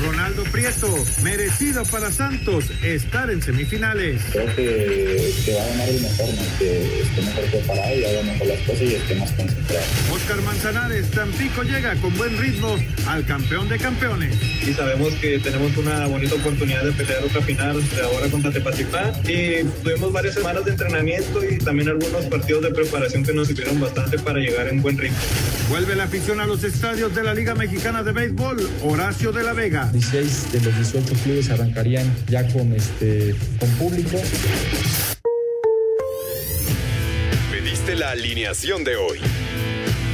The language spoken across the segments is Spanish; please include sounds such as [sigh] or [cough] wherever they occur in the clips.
Ronaldo Prieto, merecido para Santos estar en semifinales. Creo que, que va a ganar el mejor, ¿no? que esté mejor preparado y haga mejor las cosas y esté más concentrado. Oscar Manzanares, Tampico llega con buen ritmo al campeón de campeones. Y sabemos que tenemos una bonita oportunidad de pelear otra final ahora contra Tepatipá. Y tuvimos varias semanas de entrenamiento y también algunos partidos de preparación que nos sirvieron bastante para llegar en buen ritmo. Vuelve la afición a los estadios de la Liga Mexicana de Béisbol. Horacio de la Vega. 16 de los 18 clubes arrancarían ya con, este, con público. Pediste la alineación de hoy.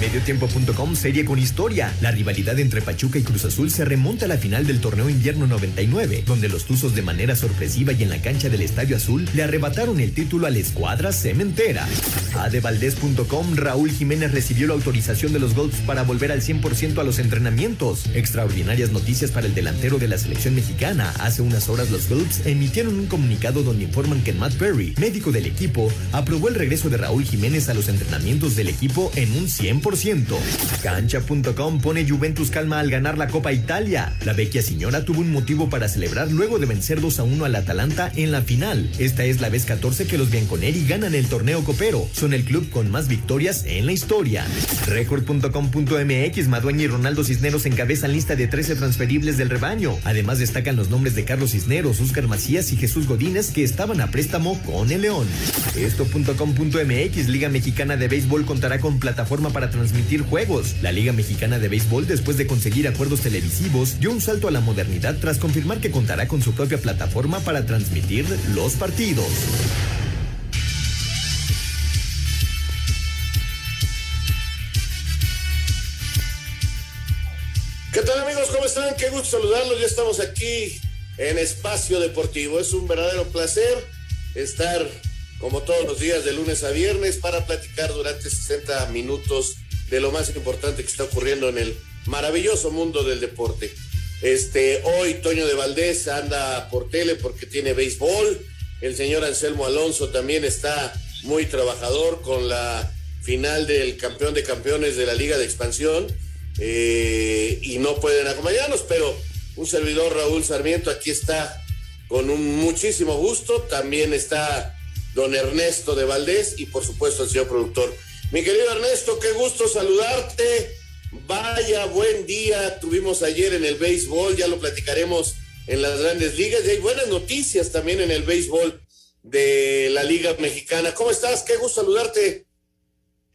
Mediotiempo.com serie con historia. La rivalidad entre Pachuca y Cruz Azul se remonta a la final del torneo invierno 99, donde los Tuzos de manera sorpresiva y en la cancha del Estadio Azul le arrebataron el título a la escuadra cementera. Adevaldez.com Raúl Jiménez recibió la autorización de los Golfs para volver al 100% a los entrenamientos. Extraordinarias noticias para el delantero de la selección mexicana. Hace unas horas los Golfs emitieron un comunicado donde informan que Matt Perry, médico del equipo, aprobó el regreso de Raúl Jiménez a los entrenamientos del equipo en un 100%. Cancha.com pone Juventus calma al ganar la Copa Italia. La vecchia señora tuvo un motivo para celebrar luego de vencer 2 a 1 al Atalanta en la final. Esta es la vez 14 que los bianconeri ganan el torneo copero. Son el club con más victorias en la historia. Record.com.mx Madueña y Ronaldo Cisneros encabezan lista de 13 transferibles del rebaño. Además destacan los nombres de Carlos Cisneros, Oscar Macías y Jesús Godínez que estaban a préstamo con el León. Esto.com.mx Liga Mexicana de Béisbol contará con plataforma para transmitir juegos. La Liga Mexicana de Béisbol, después de conseguir acuerdos televisivos, dio un salto a la modernidad tras confirmar que contará con su propia plataforma para transmitir los partidos. ¿Qué tal amigos? ¿Cómo están? Qué gusto saludarlos. Ya estamos aquí en Espacio Deportivo. Es un verdadero placer estar como todos los días de lunes a viernes para platicar durante 60 minutos de lo más importante que está ocurriendo en el maravilloso mundo del deporte. Este, hoy Toño de Valdés anda por tele porque tiene béisbol. El señor Anselmo Alonso también está muy trabajador con la final del campeón de campeones de la Liga de Expansión eh, y no pueden acompañarnos, pero un servidor Raúl Sarmiento aquí está con un muchísimo gusto. También está don Ernesto de Valdés y por supuesto el señor productor. Mi querido Ernesto, qué gusto saludarte. Vaya buen día tuvimos ayer en el béisbol, ya lo platicaremos en las grandes ligas y hay buenas noticias también en el béisbol de la Liga Mexicana. ¿Cómo estás? Qué gusto saludarte.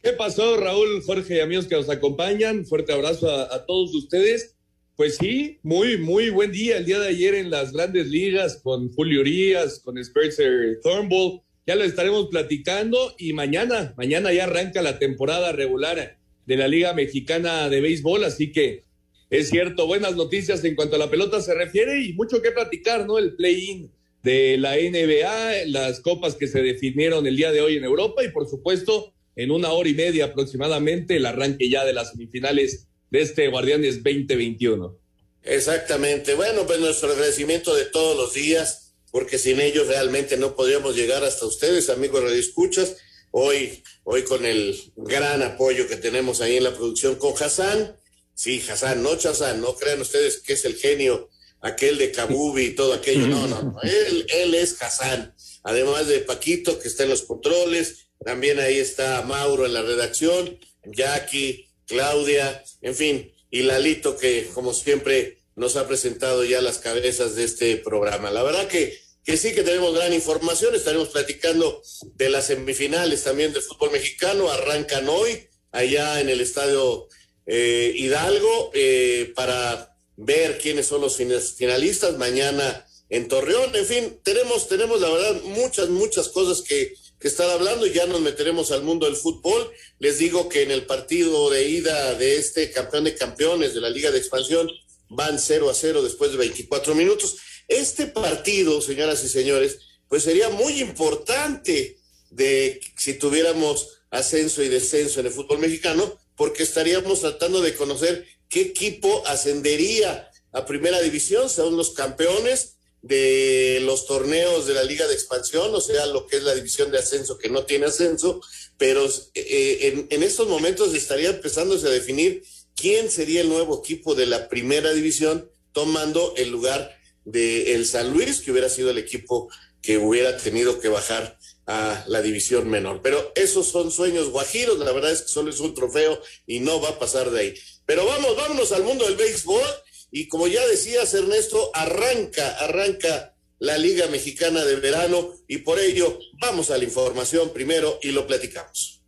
¿Qué pasó, Raúl, Jorge y amigos que nos acompañan? Fuerte abrazo a, todos ustedes. Pues sí, muy, muy buen día el día de ayer en las grandes ligas con Julio Urias, con Spencer Thornbull. Ya lo estaremos platicando y mañana, mañana ya arranca la temporada regular de la Liga Mexicana de Béisbol, así que es cierto, buenas noticias en cuanto a la pelota se refiere y mucho que platicar, ¿no? El play-in de la NBA, las copas que se definieron el día de hoy en Europa y por supuesto en una hora y media aproximadamente el arranque ya de las semifinales de este Guardianes 2021. Exactamente. Bueno, pues nuestro agradecimiento de todos los días, porque sin ellos realmente no podríamos llegar hasta ustedes, amigos Escuchas. Hoy, hoy con el gran apoyo que tenemos ahí en la producción con Hassan. Sí, Hassan, no Chazán, no crean ustedes que es el genio aquel de Kabubi y todo aquello. No, no, no. Él, él es Hassan. además de Paquito, que está en los controles, también ahí está Mauro en la redacción, Jackie, Claudia, en fin, y Lalito, que como siempre nos ha presentado ya las cabezas de este programa. La verdad que, que sí que tenemos gran información, estaremos platicando de las semifinales también del fútbol mexicano, arrancan hoy allá en el estadio eh, Hidalgo eh, para ver quiénes son los finalistas mañana en Torreón. En fin, tenemos, tenemos la verdad muchas, muchas cosas que, que estar hablando y ya nos meteremos al mundo del fútbol. Les digo que en el partido de ida de este campeón de campeones de la Liga de Expansión van 0 a 0 después de 24 minutos. Este partido, señoras y señores, pues sería muy importante de si tuviéramos ascenso y descenso en el fútbol mexicano, porque estaríamos tratando de conocer qué equipo ascendería a primera división, son los campeones de los torneos de la Liga de Expansión, o sea, lo que es la división de ascenso que no tiene ascenso, pero eh, en, en, estos momentos estaría empezándose a definir quién sería el nuevo equipo de la primera división, tomando el lugar de el San Luis, que hubiera sido el equipo que hubiera tenido que bajar a la división menor. Pero esos son sueños guajiros, la verdad es que solo es un trofeo y no va a pasar de ahí. Pero vamos, vámonos al mundo del béisbol y como ya decías Ernesto, arranca, arranca la Liga Mexicana del Verano y por ello vamos a la información primero y lo platicamos.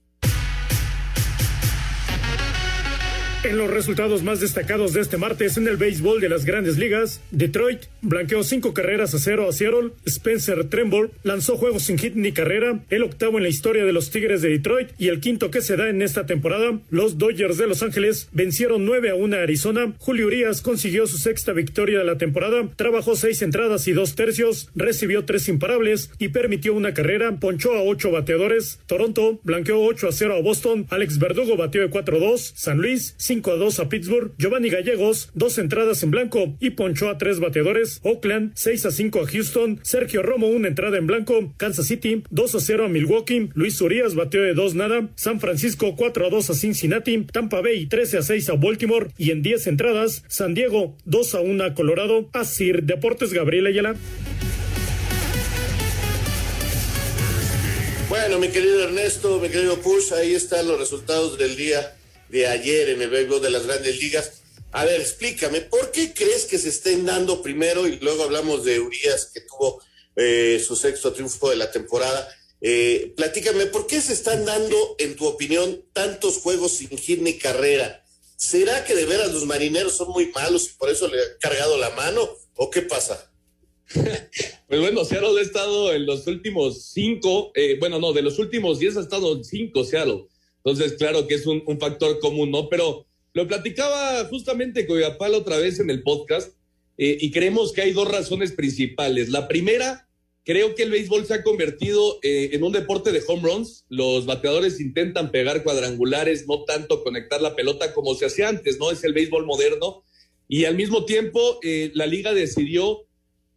En los resultados más destacados de este martes en el béisbol de las grandes ligas, Detroit blanqueó cinco carreras a cero a Seattle, Spencer Trimble lanzó juegos sin hit ni carrera, el octavo en la historia de los Tigres de Detroit y el quinto que se da en esta temporada. Los Dodgers de Los Ángeles vencieron 9 a 1 a Arizona. Julio Urias consiguió su sexta victoria de la temporada, trabajó seis entradas y dos tercios, recibió tres imparables y permitió una carrera, ponchó a ocho bateadores. Toronto blanqueó 8 a 0 a Boston, Alex Verdugo batió de 4-2, San Luis 5 a 2 a Pittsburgh, Giovanni Gallegos, dos entradas en blanco y ponchó a tres bateadores, Oakland 6 a 5 a Houston, Sergio Romo una entrada en blanco, Kansas City 2 a 0 a Milwaukee, Luis Urias batió de 2 nada, San Francisco 4 a 2 a Cincinnati, Tampa Bay 13 a 6 a Baltimore y en 10 entradas, San Diego 2 a 1 a Colorado, Asir Deportes Gabriel Ayala. Bueno, mi querido Ernesto, mi querido Push, ahí están los resultados del día de ayer en el béisbol de las grandes ligas. A ver, explícame, ¿por qué crees que se estén dando primero y luego hablamos de Urias que tuvo eh, su sexto triunfo de la temporada? Eh, platícame, ¿por qué se están dando, en tu opinión, tantos juegos sin hit ni carrera? ¿Será que de veras los marineros son muy malos y por eso le han cargado la mano? ¿O qué pasa? [laughs] pues bueno, Seattle ha estado en los últimos cinco, eh, bueno, no, de los últimos diez ha estado cinco Seattle. Entonces, claro que es un, factor común, ¿no? Pero lo platicaba justamente con otra vez en el podcast eh, y creemos que hay dos razones principales. La primera, creo que el béisbol se ha convertido eh, en un deporte de home runs. Los bateadores intentan pegar cuadrangulares, no tanto conectar la pelota como se hacía antes, ¿no? Es el béisbol moderno. Y al mismo tiempo, eh, la liga decidió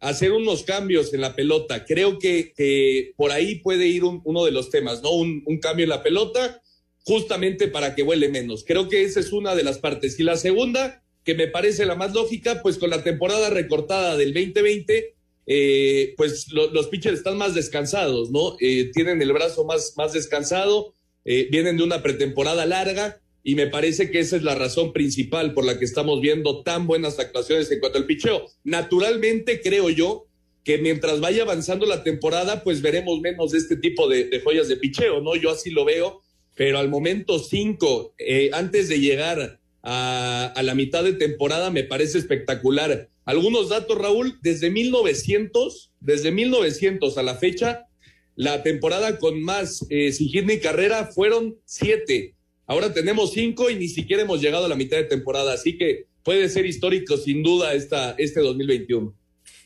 hacer unos cambios en la pelota. Creo que, por ahí puede ir uno de los temas, ¿no? Un cambio en la pelota justamente para que huele menos. Creo que esa es una de las partes. Y la segunda, que me parece la más lógica, pues con la temporada recortada del 2020, eh, pues los pitchers están más descansados, ¿no? Eh, tienen el brazo más, más descansado, eh, vienen de una pretemporada larga y me parece que esa es la razón principal por la que estamos viendo tan buenas actuaciones en cuanto al picheo. Naturalmente, creo yo que mientras vaya avanzando la temporada, pues veremos menos de este tipo de, de joyas de picheo, ¿no? Yo así lo veo pero al momento cinco, eh, antes de llegar a, la mitad de temporada, me parece espectacular. Algunos datos, Raúl, desde 1900, desde 1900 a la fecha, la temporada con más eh, sin carrera fueron siete. Ahora tenemos cinco y ni siquiera hemos llegado a la mitad de temporada, así que puede ser histórico sin duda esta, este 2021.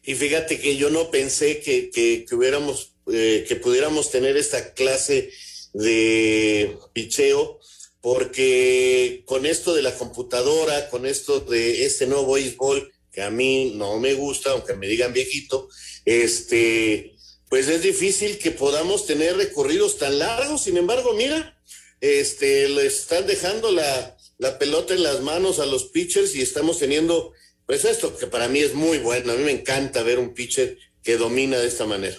Y fíjate que yo no pensé que, que, que hubiéramos, eh, que pudiéramos tener esta clase de picheo, porque con esto de la computadora, con esto de este nuevo béisbol, que a mí no me gusta, aunque me digan viejito, este, pues es difícil que podamos tener recorridos tan largos. Sin embargo, mira, este, le están dejando la, la pelota en las manos a los pitchers y estamos teniendo, pues esto que para mí es muy bueno. A mí me encanta ver un pitcher que domina de esta manera.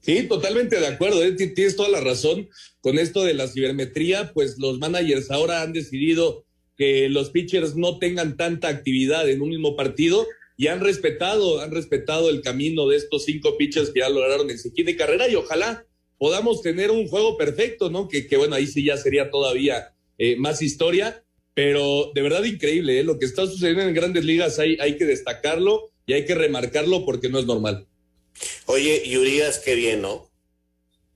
Sí, totalmente de acuerdo. ¿eh? Tienes toda la razón con esto de la cibermetría. Pues los managers ahora han decidido que los pitchers no tengan tanta actividad en un mismo partido y han respetado, han respetado el camino de estos cinco pitchers que ya lograron el sequín de carrera y ojalá podamos tener un juego perfecto, ¿no? Que, que bueno, ahí sí ya sería todavía eh, más historia, pero de verdad increíble, ¿eh? Lo que está sucediendo en grandes ligas hay, hay que destacarlo y hay que remarcarlo porque no es normal. Oye, Urias, qué bien, ¿no?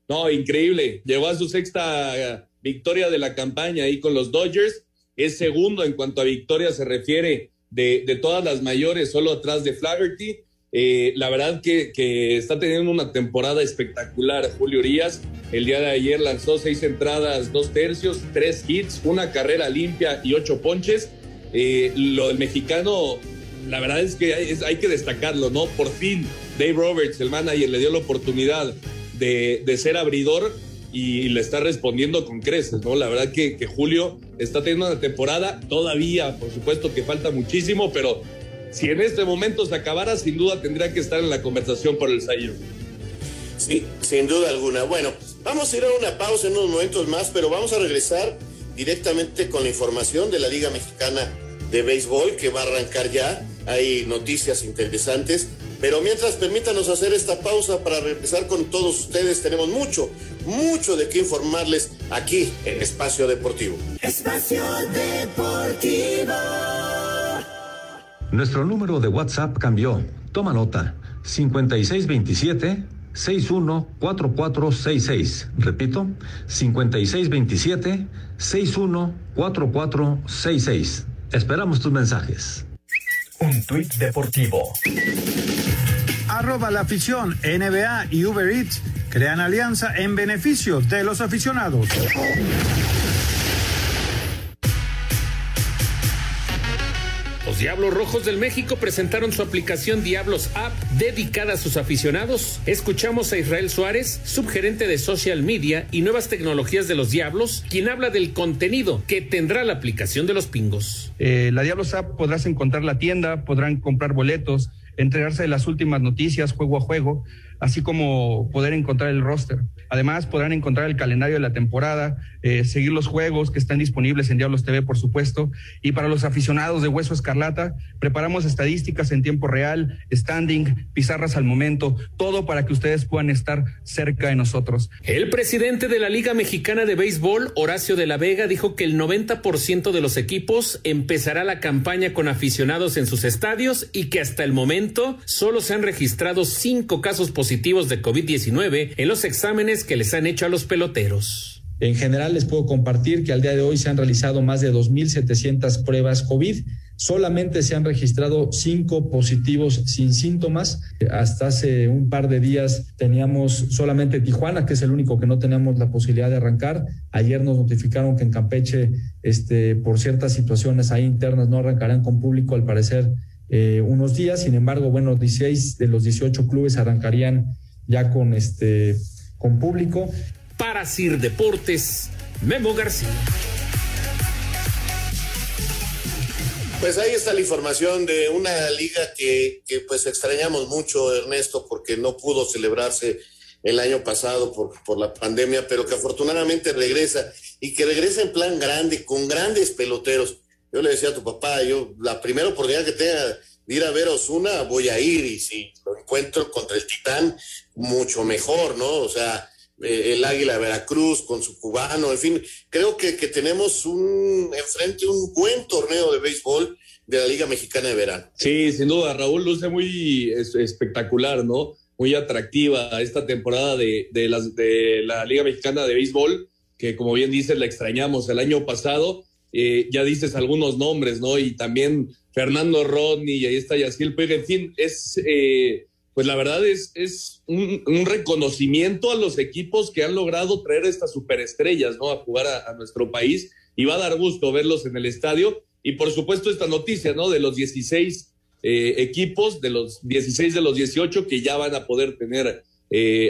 No, increíble. Llegó a su sexta victoria de la campaña ahí con los Dodgers. Es segundo en cuanto a victoria se refiere de, de todas las mayores, solo atrás de Flaherty. Eh, la verdad que, que, está teniendo una temporada espectacular Julio Urias. El día de ayer lanzó seis entradas, dos tercios, tres hits, una carrera limpia y ocho ponches. Eh, lo del mexicano, la verdad es que hay, que destacarlo, ¿no? Por fin Dave Roberts, el manager, le dio la oportunidad de, de ser abridor y le está respondiendo con creces, ¿no? La verdad que, que, Julio está teniendo una temporada todavía, por supuesto que falta muchísimo, pero si en este momento se acabara, sin duda tendría que estar en la conversación por el Sayo. Sí, sin duda alguna. Bueno, vamos a ir a una pausa en unos momentos más, pero vamos a regresar directamente con la información de la Liga Mexicana de Béisbol que va a arrancar ya. Hay noticias interesantes. Pero mientras permítanos hacer esta pausa para regresar con todos ustedes, tenemos mucho, mucho de qué informarles aquí en Espacio Deportivo. Espacio Deportivo. Nuestro número de WhatsApp cambió. Toma nota. 5627 614466. Repito, 5627 614466. Esperamos tus mensajes. Un tuit deportivo. Arroba la afición, NBA y Uber Eats crean alianza en beneficio de los aficionados. Los Diablos Rojos del México presentaron su aplicación Diablos App dedicada a sus aficionados. Escuchamos a Israel Suárez, subgerente de social media y nuevas tecnologías de los Diablos, quien habla del contenido que tendrá la aplicación de los pingos. Eh, la Diablos App podrás encontrar la tienda, podrán comprar boletos, enterarse de las últimas noticias juego a juego, así como poder encontrar el roster. Además, podrán encontrar el calendario de la temporada, eh, seguir los juegos que están disponibles en Diablos TV, por supuesto. Y para los aficionados de Hueso Escarlata, preparamos estadísticas en tiempo real, standing, pizarras al momento, todo para que ustedes puedan estar cerca de nosotros. El presidente de la Liga Mexicana de Béisbol, Horacio de la Vega, dijo que el 90% de los equipos empezará la campaña con aficionados en sus estadios y que hasta el momento solo se han registrado cinco casos positivos de COVID-19 en los exámenes que les han hecho a los peloteros. En general les puedo compartir que al día de hoy se han realizado más de 2.700 pruebas COVID. Solamente se han registrado cinco positivos sin síntomas. Hasta hace un par de días teníamos solamente Tijuana, que es el único que no teníamos la posibilidad de arrancar. Ayer nos notificaron que en Campeche, este, por ciertas situaciones ahí internas, no arrancarán con público, al parecer, eh, unos días. Sin embargo, bueno, 16 de los 18 clubes arrancarían ya con este con público. Para Sir Deportes, Memo García. Pues ahí está la información de una liga que, que, pues extrañamos mucho, Ernesto, porque no pudo celebrarse el año pasado por, por la pandemia, pero que afortunadamente regresa y que regresa en plan grande, con grandes peloteros. Yo le decía a tu papá, yo la primera oportunidad que tenga de ir a ver Osuna, voy a ir y si lo encuentro contra el Titán, mucho mejor, ¿no? O sea, eh, el Águila Veracruz con su cubano, en fin, creo que, que tenemos un enfrente un buen torneo de béisbol de la Liga Mexicana de Verano. Sí, sin duda, Raúl luce muy es, espectacular, ¿no? Muy atractiva esta temporada de, de, las, de la Liga Mexicana de Béisbol, que como bien dices, la extrañamos el año pasado. Eh, ya dices algunos nombres, ¿no? Y también Fernando Rodney, y ahí está Yaciel Puig, en fin, es, eh, pues la verdad es, es un, reconocimiento a los equipos que han logrado traer estas superestrellas, ¿no? A jugar a, nuestro país y va a dar gusto verlos en el estadio. Y por supuesto esta noticia, ¿no? De los 16 eh, equipos, de los 16 de los 18 que ya van a poder tener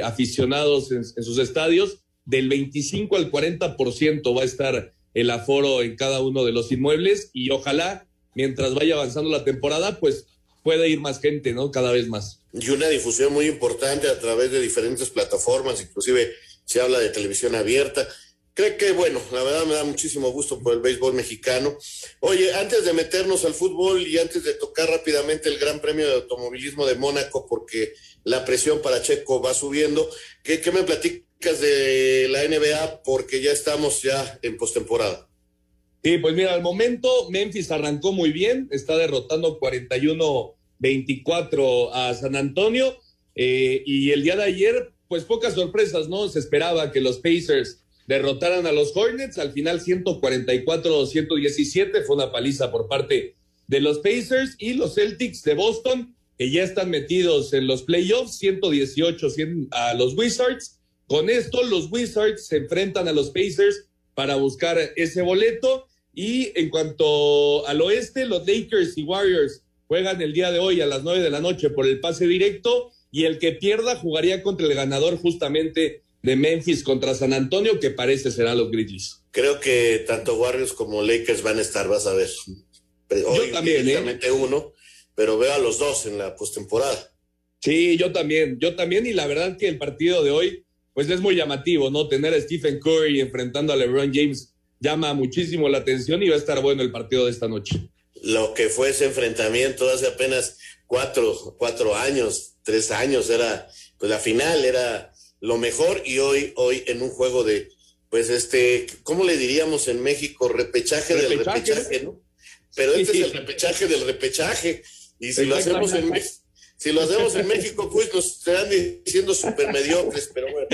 aficionados en sus estadios, del 25 al 40% va a estar el aforo en cada uno de los inmuebles y ojalá mientras vaya avanzando la temporada, pues puede ir más gente, ¿no? Cada vez más. Y una difusión muy importante a través de diferentes plataformas, inclusive se habla de televisión abierta. Creo que, bueno, la verdad me da muchísimo gusto por el béisbol mexicano. Oye, antes de meternos al fútbol y antes de tocar rápidamente el Gran Premio de Automovilismo de Mónaco, porque la presión para Checo va subiendo, ¿qué, qué me platicas de la NBA? Porque ya estamos ya en postemporada. Sí, pues mira, al momento Memphis arrancó muy bien, está derrotando 41-24 a San Antonio eh, y el día de ayer, pues pocas sorpresas, ¿no? Se esperaba que los Pacers derrotaran a los Hornets, al final 144-117, fue una paliza por parte de los Pacers y los Celtics de Boston, que ya están metidos en los playoffs, 118 a los Wizards. Con esto, los Wizards se enfrentan a los Pacers para buscar ese boleto. Y en cuanto al oeste, los Lakers y Warriors juegan el día de hoy a las nueve de la noche por el pase directo y el que pierda jugaría contra el ganador justamente de Memphis contra San Antonio, que parece será los Grizzlies. Creo que tanto Warriors como Lakers van a estar, vas a ver. Hoy, yo también, ¿eh? uno, pero veo a los dos en la postemporada. Sí, yo también, yo también, y la verdad que el partido de hoy, pues es muy llamativo, ¿no? Tener a Stephen Curry enfrentando a LeBron James llama muchísimo la atención y va a estar bueno el partido de esta noche. Lo que fue ese enfrentamiento hace apenas cuatro, cuatro años, tres años, era, pues la final era lo mejor y hoy, hoy en un juego de, pues este, ¿cómo le diríamos en México? Repechaje, del repechaje, ¿no? Pero este es el repechaje del repechaje. Y si lo hacemos en México. Si lo hacemos en México, pues nos estarán diciendo súper mediocres, pero bueno.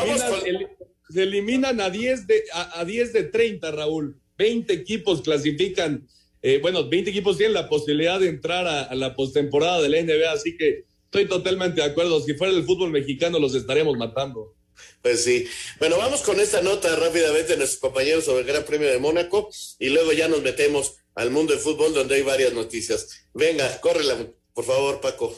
Con se eliminan a 10 de, a, 10 de 30, Raúl. 20 equipos clasifican, eh, bueno, 20 equipos tienen la posibilidad de entrar a, la postemporada de la NBA, así que estoy totalmente de acuerdo. Si fuera el fútbol mexicano, los estaremos matando. Pues sí. Bueno, vamos con esta nota rápidamente de nuestros compañeros sobre el Gran Premio de Mónaco y luego ya nos metemos al mundo del fútbol donde hay varias noticias. Venga, córrela, por favor, Paco.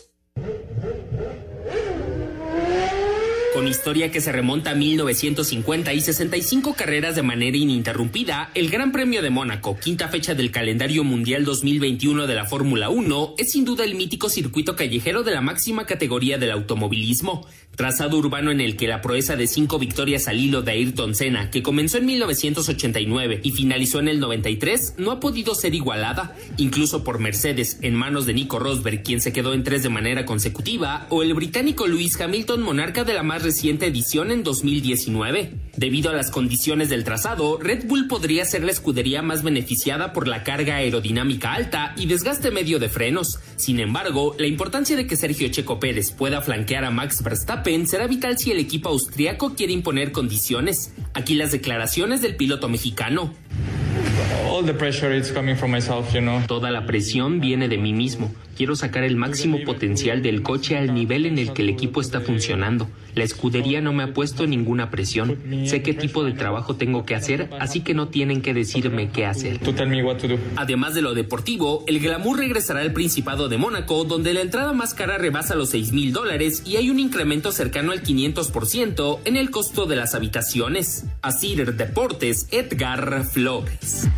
Con historia que se remonta a 1950 y 65 carreras de manera ininterrumpida, el Gran Premio de Mónaco, quinta fecha del calendario mundial 2021 de la Fórmula 1, es sin duda el mítico circuito callejero de la máxima categoría del automovilismo. Trazado urbano en el que la proeza de cinco victorias al hilo de Ayrton Senna, que comenzó en 1989 y finalizó en el 93, no ha podido ser igualada, incluso por Mercedes, en manos de Nico Rosberg, quien se quedó en tres de manera consecutiva, o el británico Lewis Hamilton, monarca de la más reciente edición en 2019. Debido a las condiciones del trazado, Red Bull podría ser la escudería más beneficiada por la carga aerodinámica alta y desgaste medio de frenos. Sin embargo, la importancia de que Sergio Checo Pérez pueda flanquear a Max Verstappen será vital si el equipo austriaco quiere imponer condiciones. Aquí las declaraciones del piloto mexicano. Toda la presión viene de mí mismo. Quiero sacar el máximo potencial del coche al nivel en el que el equipo está funcionando. La escudería no me ha puesto ninguna presión. Sé qué tipo de trabajo tengo que hacer, así que no tienen que decirme qué hacer. Además de lo deportivo, el glamour regresará al Principado de Mónaco, donde la entrada más cara rebasa los 6 mil dólares y hay un incremento cercano al 500% en el costo de las habitaciones. Así Deportes, Edgar Flores.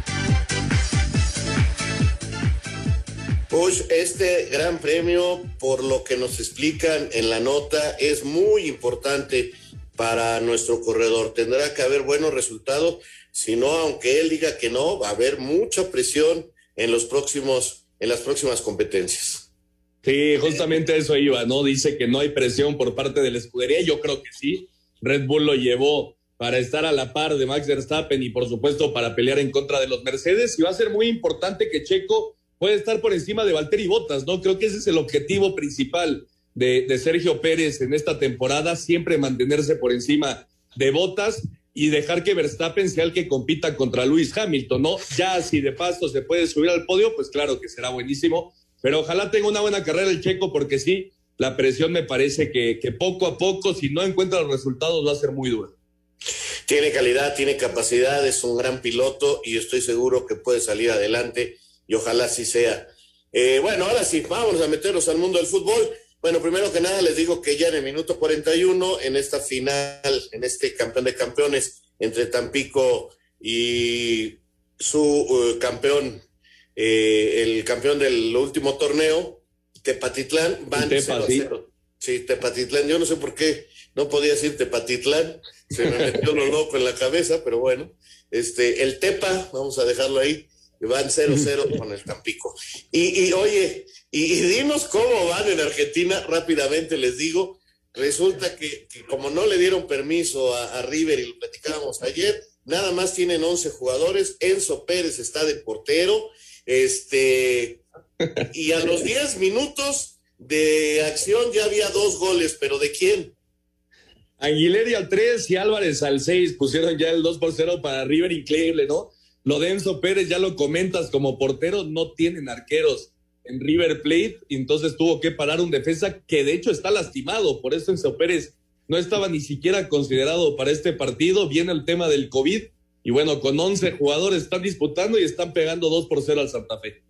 Pues este gran premio, por lo que nos explican en la nota, es muy importante para nuestro corredor. Tendrá que haber buenos resultados, si no, aunque él diga que no, va a haber mucha presión en los próximos, en las próximas competencias. Sí, justamente eso iba, ¿no? Dice que no hay presión por parte de la escudería. Yo creo que sí. Red Bull lo llevó para estar a la par de Max Verstappen y por supuesto para pelear en contra de los Mercedes. Y va a ser muy importante que Checo puede estar por encima de Valtteri Bottas, ¿no? Creo que ese es el objetivo principal de, Sergio Pérez en esta temporada, siempre mantenerse por encima de Bottas y dejar que Verstappen sea el que compita contra Luis Hamilton, ¿no? Ya si de paso se puede subir al podio, pues claro que será buenísimo, pero ojalá tenga una buena carrera el checo porque sí, la presión me parece que, que poco a poco, si no encuentra los resultados, va a ser muy dura. Tiene calidad, tiene capacidad, es un gran piloto y estoy seguro que puede salir adelante y ojalá así sea. Eh, bueno, ahora sí, vamos a meternos al mundo del fútbol. Bueno, primero que nada les digo que ya en el minuto 41, en esta final, en este campeón de campeones entre Tampico y su uh, campeón eh, el campeón del último torneo, Tepatitlán, van Tepa, 0 a 0. Sí. Tepatitlán, yo no sé por qué no podía decir Tepatitlán, se me metió lo loco en la cabeza, pero bueno, este, el Tepa, vamos a dejarlo ahí, van 0-0 con el Tampico. Y, y oye, y, y, dinos cómo van en Argentina, rápidamente les digo, resulta que, como no le dieron permiso a, a, River y lo platicábamos ayer, nada más tienen 11 jugadores, Enzo Pérez está de portero, este, y a los 10 minutos de acción ya había dos goles, pero ¿de quién? Aguilera al 3 y Álvarez al 6 pusieron ya el 2 por 0 para River, increíble, ¿no? Lo de Enzo Pérez, ya lo comentas, como portero no tienen arqueros en River Plate, y entonces tuvo que parar un defensa que de hecho está lastimado, por eso Enzo Pérez no estaba ni siquiera considerado para este partido, viene el tema del COVID, y bueno, con 11 jugadores están disputando y están pegando 2 por 0 al Santa Fe.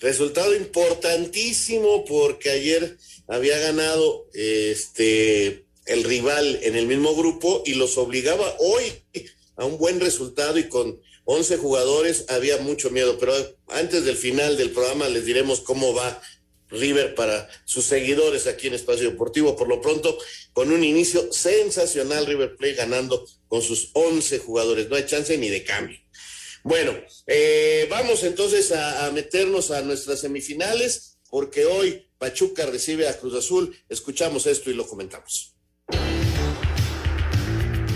Resultado importantísimo porque ayer había ganado este el rival en el mismo grupo y los obligaba hoy a un buen resultado y con 11 jugadores había mucho miedo, pero antes del final del programa les diremos cómo va River para sus seguidores aquí en Espacio Deportivo. Por lo pronto, con un inicio sensacional, River Plate ganando con sus 11 jugadores. No hay chance ni de cambio. Bueno, eh, vamos entonces a meternos a nuestras semifinales, porque hoy Pachuca recibe a Cruz Azul. Escuchamos esto y lo comentamos.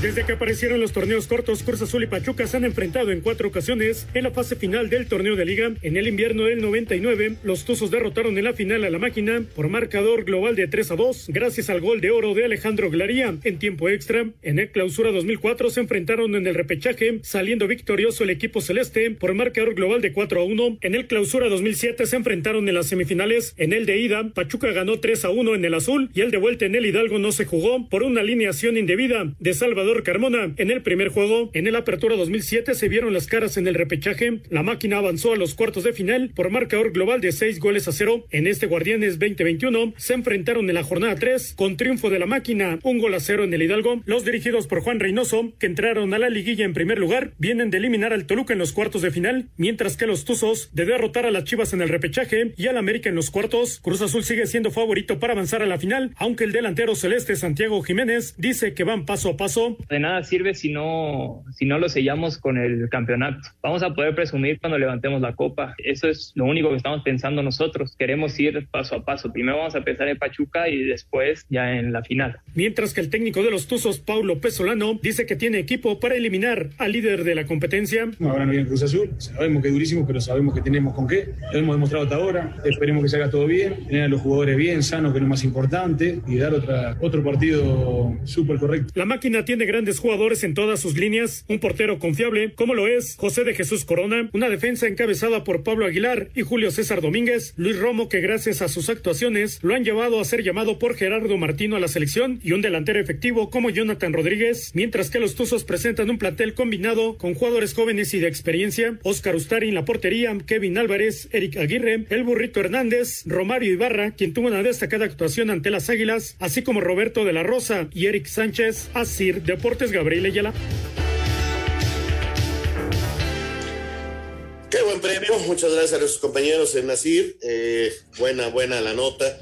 Desde que aparecieron los torneos cortos, Cruz Azul y Pachuca se han enfrentado en cuatro ocasiones en la fase final del torneo de liga. En el invierno del 99, los Tuzos derrotaron en la final a la máquina por marcador global de 3 a 2, gracias al gol de oro de Alejandro Glaría en tiempo extra. En el clausura 2004 se enfrentaron en el repechaje, saliendo victorioso el equipo celeste por marcador global de 4 a 1. En el clausura 2007 se enfrentaron en las semifinales. En el de ida, Pachuca ganó 3 a 1 en el azul y el de vuelta en el Hidalgo no se jugó por una alineación indebida de Salvador Carmona. En el primer juego, en el Apertura 2007, se vieron las caras en el repechaje. La máquina avanzó a los cuartos de final por marcador global de 6 goles a 0. En este Guardianes 2021 se enfrentaron en la jornada 3 con triunfo de la máquina, un gol a 0 en el Hidalgo. Los dirigidos por Juan Reynoso, que entraron a la liguilla en primer lugar, vienen de eliminar al Toluca en los cuartos de final, mientras que los Tuzos de derrotar a las Chivas en el repechaje y al América en los cuartos. Cruz Azul sigue siendo favorito para avanzar a la final, aunque el delantero celeste Santiago Jiménez dice que van paso a paso de nada sirve si no, si no lo sellamos con el campeonato. Vamos a poder presumir cuando levantemos la copa. Eso es lo único que estamos pensando nosotros. Queremos ir paso a paso. Primero vamos a empezar en Pachuca y después ya en la final. Mientras que el técnico de los Tuzos, Paulo Pesolano, dice que tiene equipo para eliminar al líder de la competencia. Ahora no viene Cruz Azul. Sabemos que es durísimo, pero sabemos que tenemos con qué. Lo hemos demostrado hasta ahora. Esperemos que se haga todo bien, tener a los jugadores bien, sanos, que es lo más importante, y dar otra, otro partido súper correcto. La máquina tiene grandes jugadores en todas sus líneas, un portero confiable, como lo es José de Jesús Corona, una defensa encabezada por Pablo Aguilar y Julio César Domínguez, Luis Romo, que gracias a sus actuaciones lo han llevado a ser llamado por Gerardo Martino a la selección, y un delantero efectivo como Jonathan Rodríguez, mientras que los Tuzos presentan un plantel combinado con jugadores jóvenes y de experiencia, Oscar Ustari en la portería, Kevin Álvarez, Eric Aguirre, El Burrito Hernández, Romario Ibarra, quien tuvo una destacada actuación ante las Águilas, así como Roberto de la Rosa y Eric Sánchez, Asir Deportes Gabriel Ayala. Qué buen premio, muchas gracias a nuestros compañeros en Nasir, eh, buena, buena la nota.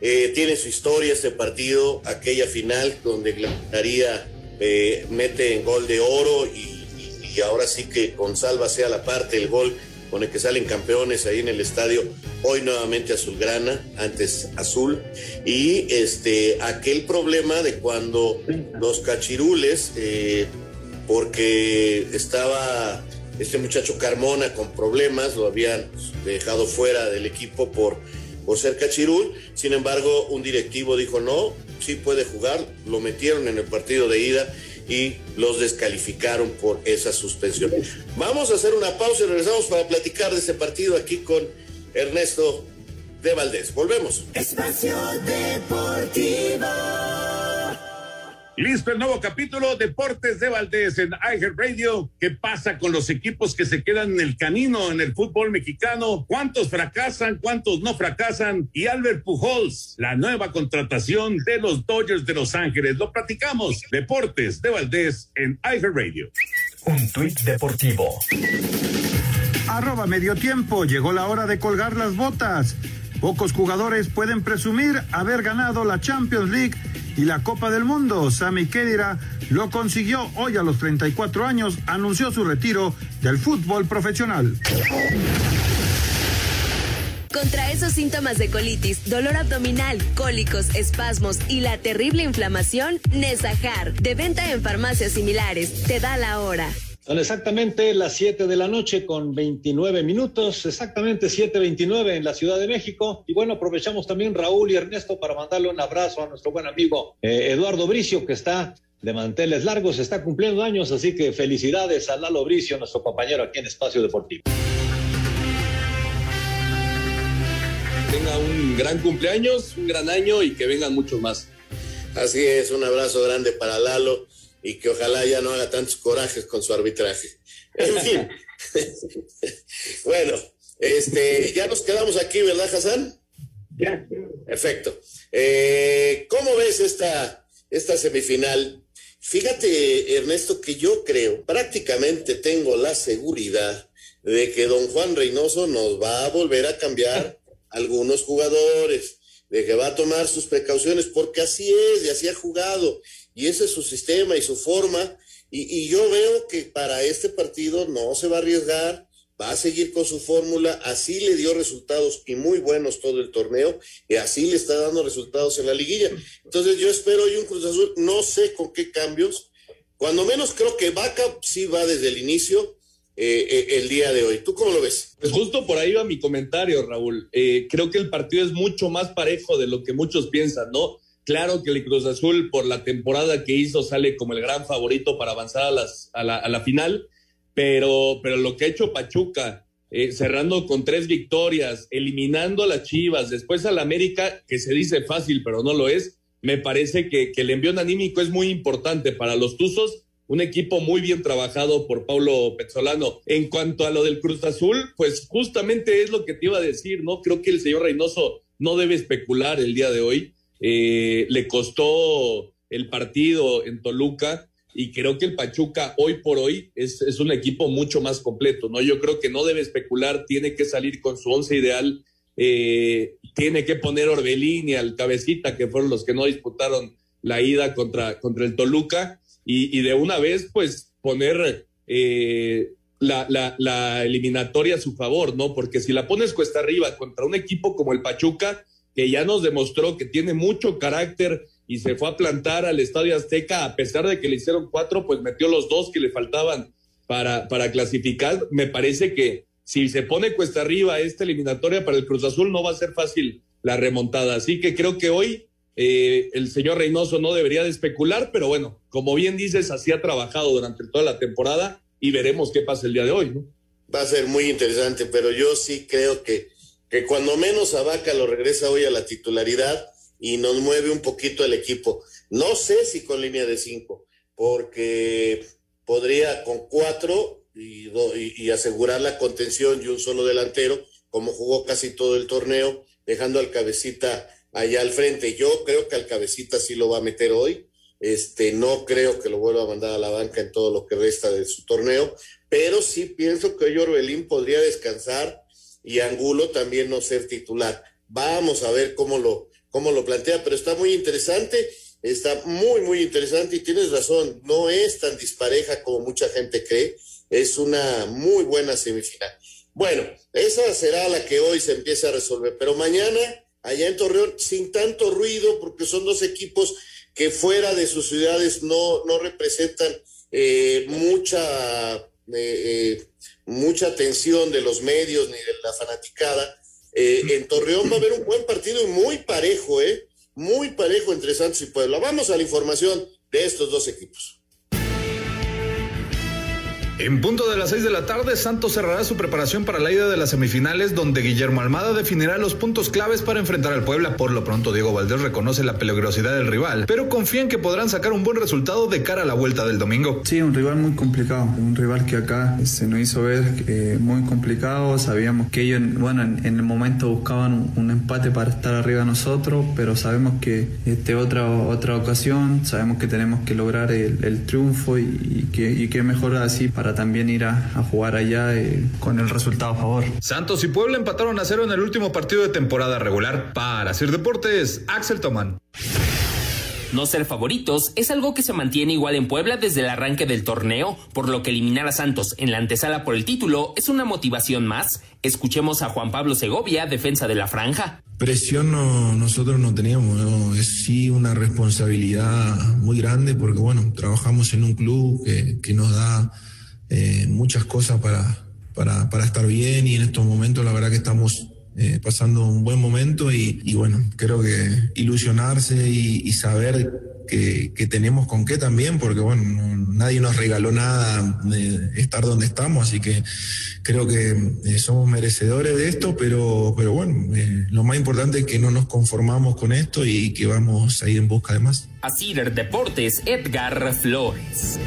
Eh, tiene su historia este partido, aquella final donde Glaría eh, mete en gol de oro y, ahora sí que con salva sea la parte el gol con el que salen campeones ahí en el estadio, hoy nuevamente azulgrana, antes azul, y este aquel problema de cuando los cachirules, eh, porque estaba este muchacho Carmona con problemas, lo habían dejado fuera del equipo por, por ser cachirul, sin embargo un directivo dijo no, sí puede jugar, lo metieron en el partido de ida y los descalificaron por esa suspensión. Vamos a hacer una pausa y regresamos para platicar de ese partido aquí con Ernesto de Valdés. Volvemos. Espacio Deportivo. Listo el nuevo capítulo Deportes de Valdés en iHeart Radio. ¿Qué pasa con los equipos que se quedan en el camino en el fútbol mexicano? ¿Cuántos fracasan? ¿Cuántos no fracasan? Y Albert Pujols, la nueva contratación de los Dodgers de Los Ángeles. Lo platicamos. Deportes de Valdés en iHeart Radio. Un tuit deportivo Arroba medio tiempo, llegó la hora de colgar las botas. Pocos jugadores pueden presumir haber ganado la Champions League y la Copa del Mundo. Sami Khedira lo consiguió hoy a los 34 años, anunció su retiro del fútbol profesional. Contra esos síntomas de colitis, dolor abdominal, cólicos, espasmos y la terrible inflamación, Nesajar, de venta en farmacias similares, te da la hora. Son exactamente las 7 de la noche con 29 minutos, exactamente 7.29 en la Ciudad de México. Y bueno, aprovechamos también Raúl y Ernesto para mandarle un abrazo a nuestro buen amigo eh, Eduardo Bricio, que está de manteles largos, está cumpliendo años, así que felicidades a Lalo Bricio, nuestro compañero aquí en Espacio Deportivo. Tenga un gran cumpleaños, un gran año y que vengan muchos más. Así es, un abrazo grande para Lalo y que ojalá ya no haga tantos corajes con su arbitraje. En fin. [laughs] bueno, este, ya nos quedamos aquí, ¿verdad, Hassan? Ya. Perfecto. Eh, ¿Cómo ves esta, esta semifinal? Fíjate, Ernesto, que yo creo, prácticamente tengo la seguridad de que don Juan Reynoso nos va a volver a cambiar [laughs] algunos jugadores, de que va a tomar sus precauciones, porque así es, y así ha jugado, y ese es su sistema y su forma, y, yo veo que para este partido no se va a arriesgar, va a seguir con su fórmula, así le dio resultados y muy buenos todo el torneo, y así le está dando resultados en la liguilla. Entonces yo espero hoy un Cruz Azul, no sé con qué cambios, cuando menos creo que Vaca sí va desde el inicio, eh, eh, el día de hoy. ¿Tú cómo lo ves? Pues justo por ahí va mi comentario, Raúl. Eh, creo que el partido es mucho más parejo de lo que muchos piensan, ¿no? Claro que el Cruz Azul, por la temporada que hizo, sale como el gran favorito para avanzar a, las, a, la, a la final, pero, pero lo que ha hecho Pachuca, eh, cerrando con tres victorias, eliminando a las Chivas, después al América, que se dice fácil, pero no lo es, me parece que, que el envío anímico es muy importante para los Tuzos un equipo muy bien trabajado por Paulo Pezzolano. En cuanto a lo del Cruz Azul, pues justamente es lo que te iba a decir, ¿no? Creo que el señor Reynoso no debe especular el día de hoy. Eh, le costó el partido en Toluca y creo que el Pachuca hoy por hoy es, es, un equipo mucho más completo, ¿no? Yo creo que no debe especular, tiene que salir con su once ideal, eh, tiene que poner Orbelín y al Cabecita, que fueron los que no disputaron la ida contra, contra el Toluca, y, y de una vez, pues, poner eh, la, la, la, eliminatoria a su favor, ¿no? Porque si la pones cuesta arriba contra un equipo como el Pachuca, que ya nos demostró que tiene mucho carácter y se fue a plantar al Estadio Azteca, a pesar de que le hicieron cuatro, pues metió los dos que le faltaban para, para clasificar. Me parece que si se pone cuesta arriba esta eliminatoria para el Cruz Azul, no va a ser fácil la remontada. Así que creo que hoy eh, el señor Reynoso no debería de especular, pero bueno, como bien dices, así ha trabajado durante toda la temporada y veremos qué pasa el día de hoy, ¿no? Va a ser muy interesante, pero yo sí creo que, que cuando menos Abaca lo regresa hoy a la titularidad y nos mueve un poquito el equipo. No sé si con línea de cinco, porque podría con cuatro y, y asegurar la contención y un solo delantero, como jugó casi todo el torneo, dejando al cabecita allá al frente. Yo creo que al cabecita sí lo va a meter hoy. Este, no creo que lo vuelva a mandar a la banca en todo lo que resta de su torneo, pero sí pienso que hoy Orbelín podría descansar y Angulo también no ser titular. Vamos a ver cómo lo, cómo lo plantea, pero está muy interesante, está muy, muy interesante y tienes razón, no es tan dispareja como mucha gente cree, es una muy buena semifinal. Bueno, esa será la que hoy se empieza a resolver, pero mañana allá en Torreón sin tanto ruido porque son dos equipos que fuera de sus ciudades no, no representan eh, mucha, eh, eh, mucha atención de los medios ni de la fanaticada. en Torreón va a haber un buen partido y muy parejo, ¿eh? Muy parejo entre Santos y Puebla. Vamos a la información de estos dos equipos. En punto de las 6 de la tarde, Santos cerrará su preparación para la ida de las semifinales, donde Guillermo Almada definirá los puntos claves para enfrentar al Puebla. Por lo pronto, Diego Valdés reconoce la peligrosidad del rival, pero confía en que podrán sacar un buen resultado de cara a la vuelta del domingo. Sí, un rival muy complicado, un rival que acá se nos hizo ver eh, muy complicado. Sabíamos que ellos, bueno, en, el momento buscaban un, empate para estar arriba de nosotros, pero sabemos que este otra otra ocasión, sabemos que tenemos que lograr el, triunfo y, y, que, y que mejor así para para también ir a, a jugar allá eh, con el resultado a favor. Santos y Puebla empataron a cero en el último partido de temporada regular. Para Sir Deportes, Axel Tomán. No ser favoritos es algo que se mantiene igual en Puebla desde el arranque del torneo, por lo que eliminar a Santos en la antesala por el título es una motivación más. Escuchemos a Juan Pablo Segovia, defensa de la franja. Presión no, nosotros no teníamos, ¿no? es sí una responsabilidad muy grande porque bueno, trabajamos en un club que, que nos da eh, muchas cosas para, para, para estar bien y en estos momentos la verdad que estamos eh, pasando un buen momento y, bueno, creo que ilusionarse y, saber que, tenemos con qué también, porque bueno, no, nadie nos regaló nada de estar donde estamos, así que creo que eh, somos merecedores de esto, pero, pero bueno, lo más importante es que no nos conformamos con esto y que vamos a ir en busca de más. Así Deportes, Edgar Flores.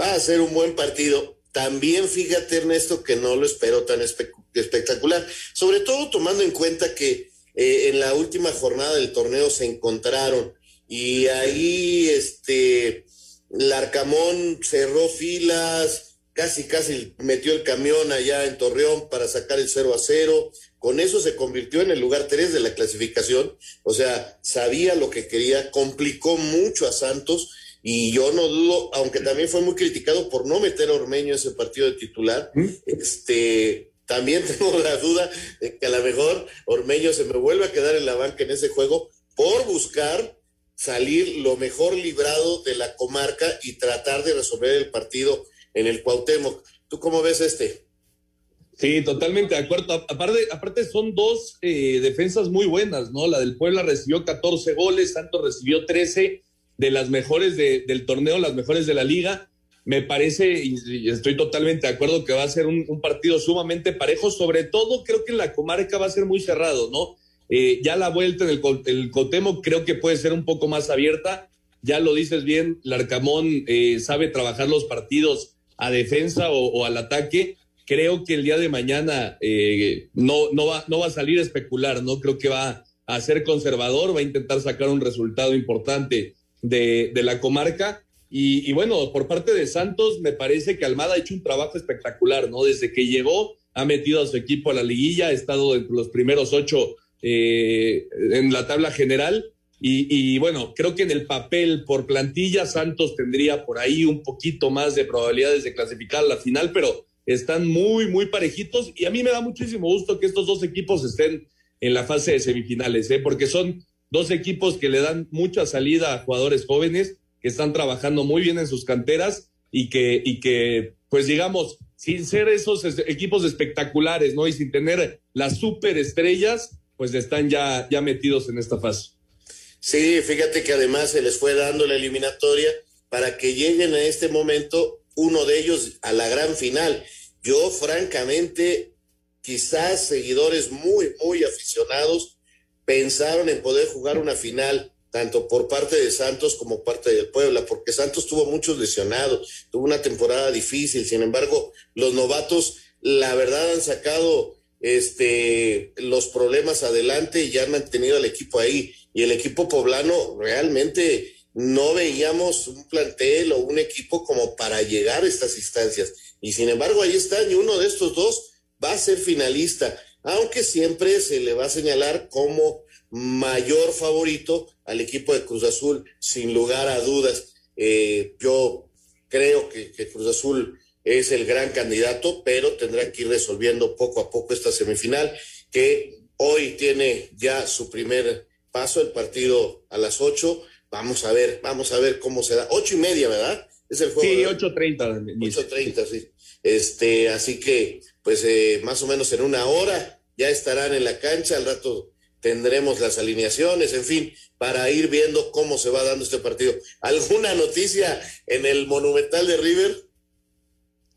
Va a ser un buen partido también fíjate, Ernesto, que no lo espero tan espe espectacular, sobre todo tomando en cuenta que eh, en la última jornada del torneo se encontraron y ahí este Larcamón cerró filas, casi casi metió el camión allá en Torreón para sacar el 0 a 0. Con eso se convirtió en el lugar 3 de la clasificación. O sea, sabía lo que quería, complicó mucho a Santos y yo no dudo, aunque también fue muy criticado por no meter a Ormeño ese partido de titular, ¿Mm? este, también [laughs] tengo la duda de que a lo mejor Ormeño se me vuelve a quedar en la banca en ese juego por buscar salir lo mejor librado de la comarca y tratar de resolver el partido en el Cuauhtémoc. ¿Tú cómo ves este? Sí, totalmente de acuerdo. Aparte, aparte son dos eh, defensas muy buenas, ¿no? La del Puebla recibió 14 goles, Santos recibió 13 de las mejores de, del torneo, las mejores de la liga. Me parece, y estoy totalmente de acuerdo, que va a ser un, partido sumamente parejo. Sobre todo, creo que en la comarca va a ser muy cerrado, ¿no? Eh, ya la vuelta en el, el Cotemo creo que puede ser un poco más abierta. Ya lo dices bien, Larcamón eh, sabe trabajar los partidos a defensa o, o, al ataque. Creo que el día de mañana eh, no, no, va, no va a salir a especular, ¿no? Creo que va a ser conservador, va a intentar sacar un resultado importante de, de la comarca. Y, bueno, por parte de Santos, me parece que Almada ha hecho un trabajo espectacular, ¿no? Desde que llegó, ha metido a su equipo a la liguilla, ha estado entre los primeros ocho eh, en la tabla general. Y, y, bueno, creo que en el papel por plantilla, Santos tendría por ahí un poquito más de probabilidades de clasificar a la final, pero están muy, muy parejitos. Y a mí me da muchísimo gusto que estos dos equipos estén en la fase de semifinales, ¿eh? porque son dos equipos que le dan mucha salida a jugadores jóvenes que están trabajando muy bien en sus canteras y que, y que pues digamos, sin ser esos equipos espectaculares, ¿no? Y sin tener las superestrellas, pues están ya, ya metidos en esta fase. Sí, fíjate que además se les fue dando la eliminatoria para que lleguen a este momento uno de ellos a la gran final. Yo, francamente, quizás seguidores muy, muy aficionados, pensaron en poder jugar una final tanto por parte de Santos como parte del Puebla, porque Santos tuvo muchos lesionados, tuvo una temporada difícil, sin embargo, los novatos, la verdad, han sacado este los problemas adelante y ya han mantenido al equipo ahí. Y el equipo poblano realmente no veíamos un plantel o un equipo como para llegar a estas instancias. Y sin embargo, ahí están, y uno de estos dos va a ser finalista aunque siempre se le va a señalar como mayor favorito al equipo de Cruz Azul, sin lugar a dudas. Eh, yo creo que, que, Cruz Azul es el gran candidato, pero tendrá que ir resolviendo poco a poco esta semifinal, que hoy tiene ya su primer paso, el partido a las ocho. Vamos a ver, vamos a ver cómo se da. Ocho y media, ¿verdad? Es el juego. Sí, ocho treinta. Ocho treinta, sí. Este, así que, pues, eh, más o menos en una hora ya estarán en la cancha, al rato tendremos las alineaciones, en fin, para ir viendo cómo se va dando este partido. ¿Alguna noticia en el Monumental de River?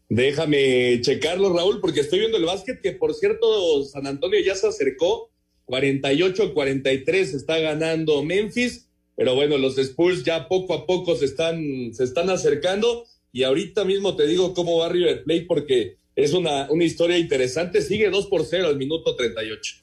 Déjame checarlo, Raúl, porque estoy viendo el básquet, que por cierto, San Antonio ya se acercó, 48-43 está ganando Memphis, pero bueno, los Spurs ya poco a poco se están, se están acercando, y ahorita mismo te digo cómo va River Plate, porque es una, una historia interesante. Sigue 2 por 0 al minuto 38.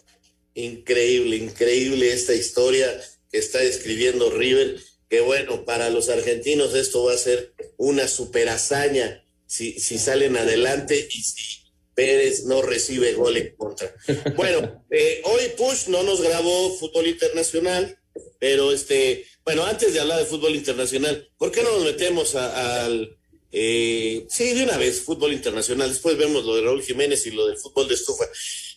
Increíble, increíble esta historia que está escribiendo River. Que bueno, para los argentinos esto va a ser una super hazaña si, si salen adelante y si Pérez no recibe gol en contra. Bueno, [laughs] eh, hoy Push no nos grabó fútbol internacional, pero este, bueno, antes de hablar de fútbol internacional, ¿por qué no nos metemos al, eh, sí, de una vez, fútbol internacional, después vemos lo de Raúl Jiménez y lo del fútbol de estufa,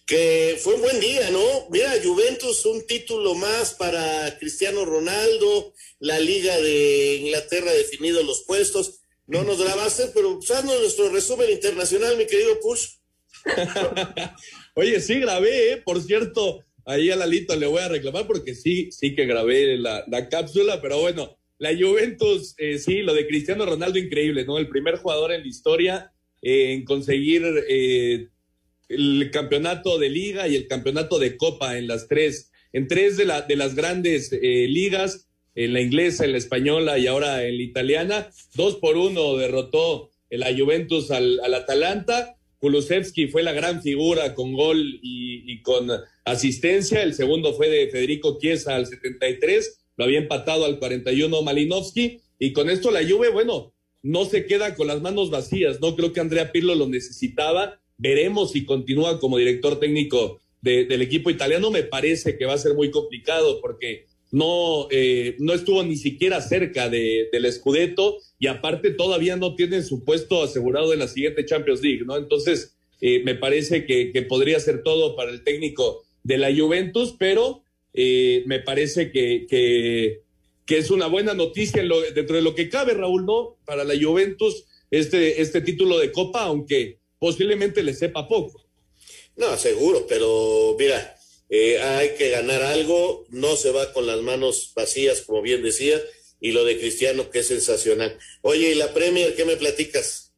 que fue un buen día, ¿no? Mira, Juventus, un título más para Cristiano Ronaldo, la Liga de Inglaterra ha definido los puestos, no nos grabaste, pero usando nuestro resumen internacional, mi querido Push. [laughs] Oye, sí grabé, ¿eh? por cierto, ahí a Lalito le voy a reclamar porque sí, sí que grabé la, cápsula, pero bueno, la Juventus, eh, sí, lo de Cristiano Ronaldo increíble, ¿no? El primer jugador en la historia eh, en conseguir el campeonato de liga y el campeonato de copa en las tres, en tres de, la, de las grandes ligas, en la inglesa, en la española y ahora en la italiana. Dos por uno derrotó la Juventus al, al Atalanta Kulusevski fue la gran figura con gol y, con asistencia. El segundo fue de Federico Chiesa al 73. Lo había empatado al 41 Malinowski. Y con esto la Juve, bueno, no se queda con las manos vacías. No creo que Andrea Pirlo lo necesitaba. Veremos si continúa como director técnico del equipo italiano. Me parece que va a ser muy complicado porque no, eh, no estuvo ni siquiera cerca de, del Scudetto y aparte todavía no tiene su puesto asegurado en la siguiente Champions League, ¿no? Entonces, eh, me parece que, podría ser todo para el técnico de la Juventus, pero eh, me parece que, que, es una buena noticia dentro de lo que cabe, Raúl, ¿no? Para la Juventus, este, este título de Copa, aunque posiblemente le sepa poco. No, seguro, pero mira, eh, hay que ganar algo, no se va con las manos vacías, como bien decía, y lo de Cristiano, que es sensacional. Oye, ¿y la Premier qué me platicas?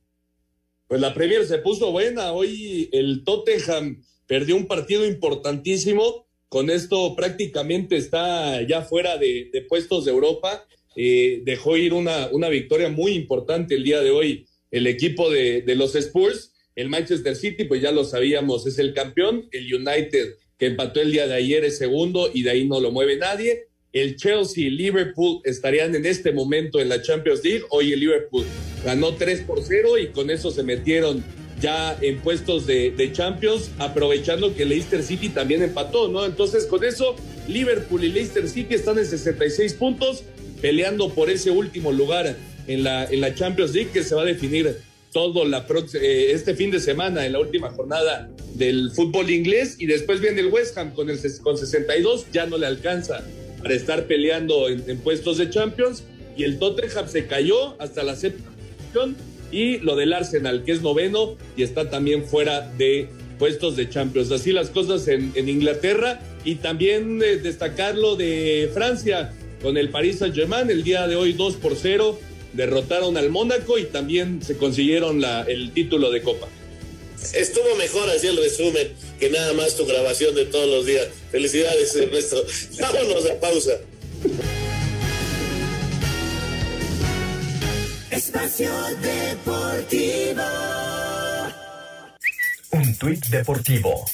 Pues la Premier se puso buena. Hoy el Tottenham perdió un partido importantísimo. Con esto prácticamente está ya fuera de, puestos de Europa. Eh, dejó ir una, una victoria muy importante el día de hoy el equipo de, los Spurs. El Manchester City, pues ya lo sabíamos, es el campeón. El United que empató el día de ayer es segundo y de ahí no lo mueve nadie. El Chelsea y Liverpool estarían en este momento en la Champions League. Hoy el Liverpool ganó 3 por 0 y con eso se metieron ya en puestos de, Champions, aprovechando que Leicester City también empató, ¿no? Entonces, con eso, Liverpool y Leicester City están en 66 puntos, peleando por ese último lugar en la, en la Champions League que se va a definir todo la eh, este fin de semana en la última jornada del fútbol inglés y después viene el West Ham con, el, con 62, ya no le alcanza para estar peleando en, puestos de Champions y el Tottenham se cayó hasta la séptima y lo del Arsenal que es noveno y está también fuera de puestos de Champions. Así las cosas en, Inglaterra y también eh, destacar lo de Francia con el Paris Saint-Germain el día de hoy 2 por 0 derrotaron al Mónaco y también se consiguieron la, el título de Copa. Estuvo mejor así el resumen que nada más tu grabación de todos los días. Felicidades, [laughs] Ernesto. Vámonos a pausa. Espacio Deportivo. Un tuit deportivo.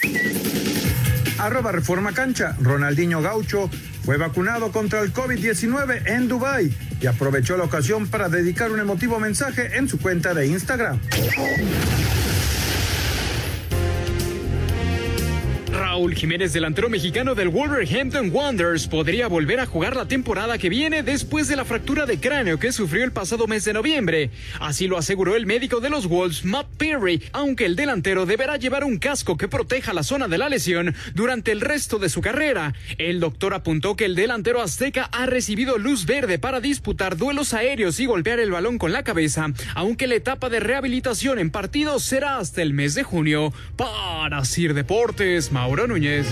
Arroba Reforma Cancha. Ronaldinho Gaucho fue vacunado contra el COVID-19 en Dubái y aprovechó la ocasión para dedicar un emotivo mensaje en su cuenta de Instagram. Raúl Jiménez, delantero mexicano del Wolverhampton Wanderers, podría volver a jugar la temporada que viene después de la fractura de cráneo que sufrió el pasado mes de noviembre. Así lo aseguró el médico de los Wolves, Matt Perry, aunque el delantero deberá llevar un casco que proteja la zona de la lesión durante el resto de su carrera. El doctor apuntó que el delantero azteca ha recibido luz verde para disputar duelos aéreos y golpear el balón con la cabeza, aunque la etapa de rehabilitación en partidos será hasta el mes de junio. Para Sir Deportes, Mauro Núñez.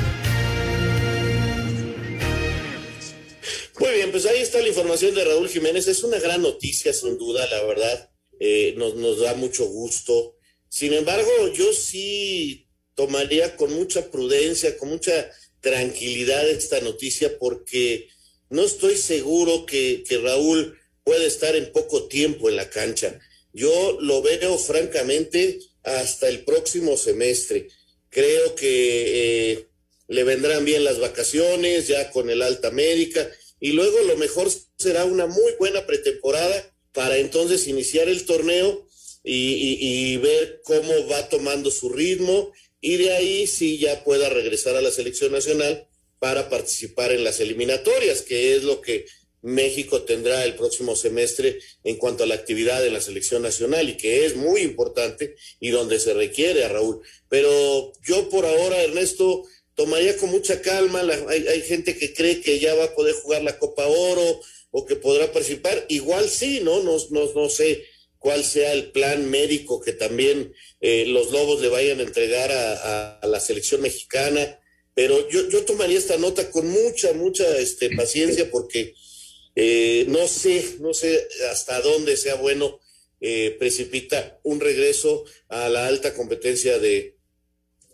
Muy bien, pues ahí está la información de Raúl Jiménez. Es una gran noticia, sin duda, la verdad. Eh, nos, nos da mucho gusto. Sin embargo, yo sí tomaría con mucha prudencia, con mucha tranquilidad esta noticia, porque no estoy seguro que, Raúl puede estar en poco tiempo en la cancha. Yo lo veo francamente hasta el próximo semestre. Creo que eh, le vendrán bien las vacaciones ya con el alta médica y luego lo mejor será una muy buena pretemporada para entonces iniciar el torneo y, ver cómo va tomando su ritmo y de ahí sí ya pueda regresar a la selección nacional para participar en las eliminatorias, que es lo que México tendrá el próximo semestre en cuanto a la actividad en la selección nacional y que es muy importante y donde se requiere a Raúl. Pero yo por ahora, Ernesto, tomaría con mucha calma. hay, gente que cree que ya va a poder jugar la Copa Oro o que podrá participar. Igual sí, ¿no? No, no, no sé cuál sea el plan médico que también eh, los Lobos le vayan a entregar a, la selección mexicana. Pero yo, yo tomaría esta nota con mucha, mucha este, paciencia porque eh, no sé, no sé hasta dónde sea bueno eh, precipita un regreso a la alta competencia de